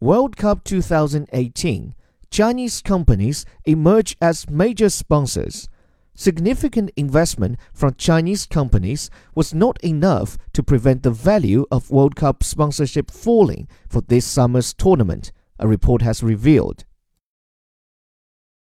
World Cup 2018, Chinese companies emerge as major sponsors. Significant investment from Chinese companies was not enough to prevent the value of World Cup sponsorship falling for this summer's tournament, a report has revealed.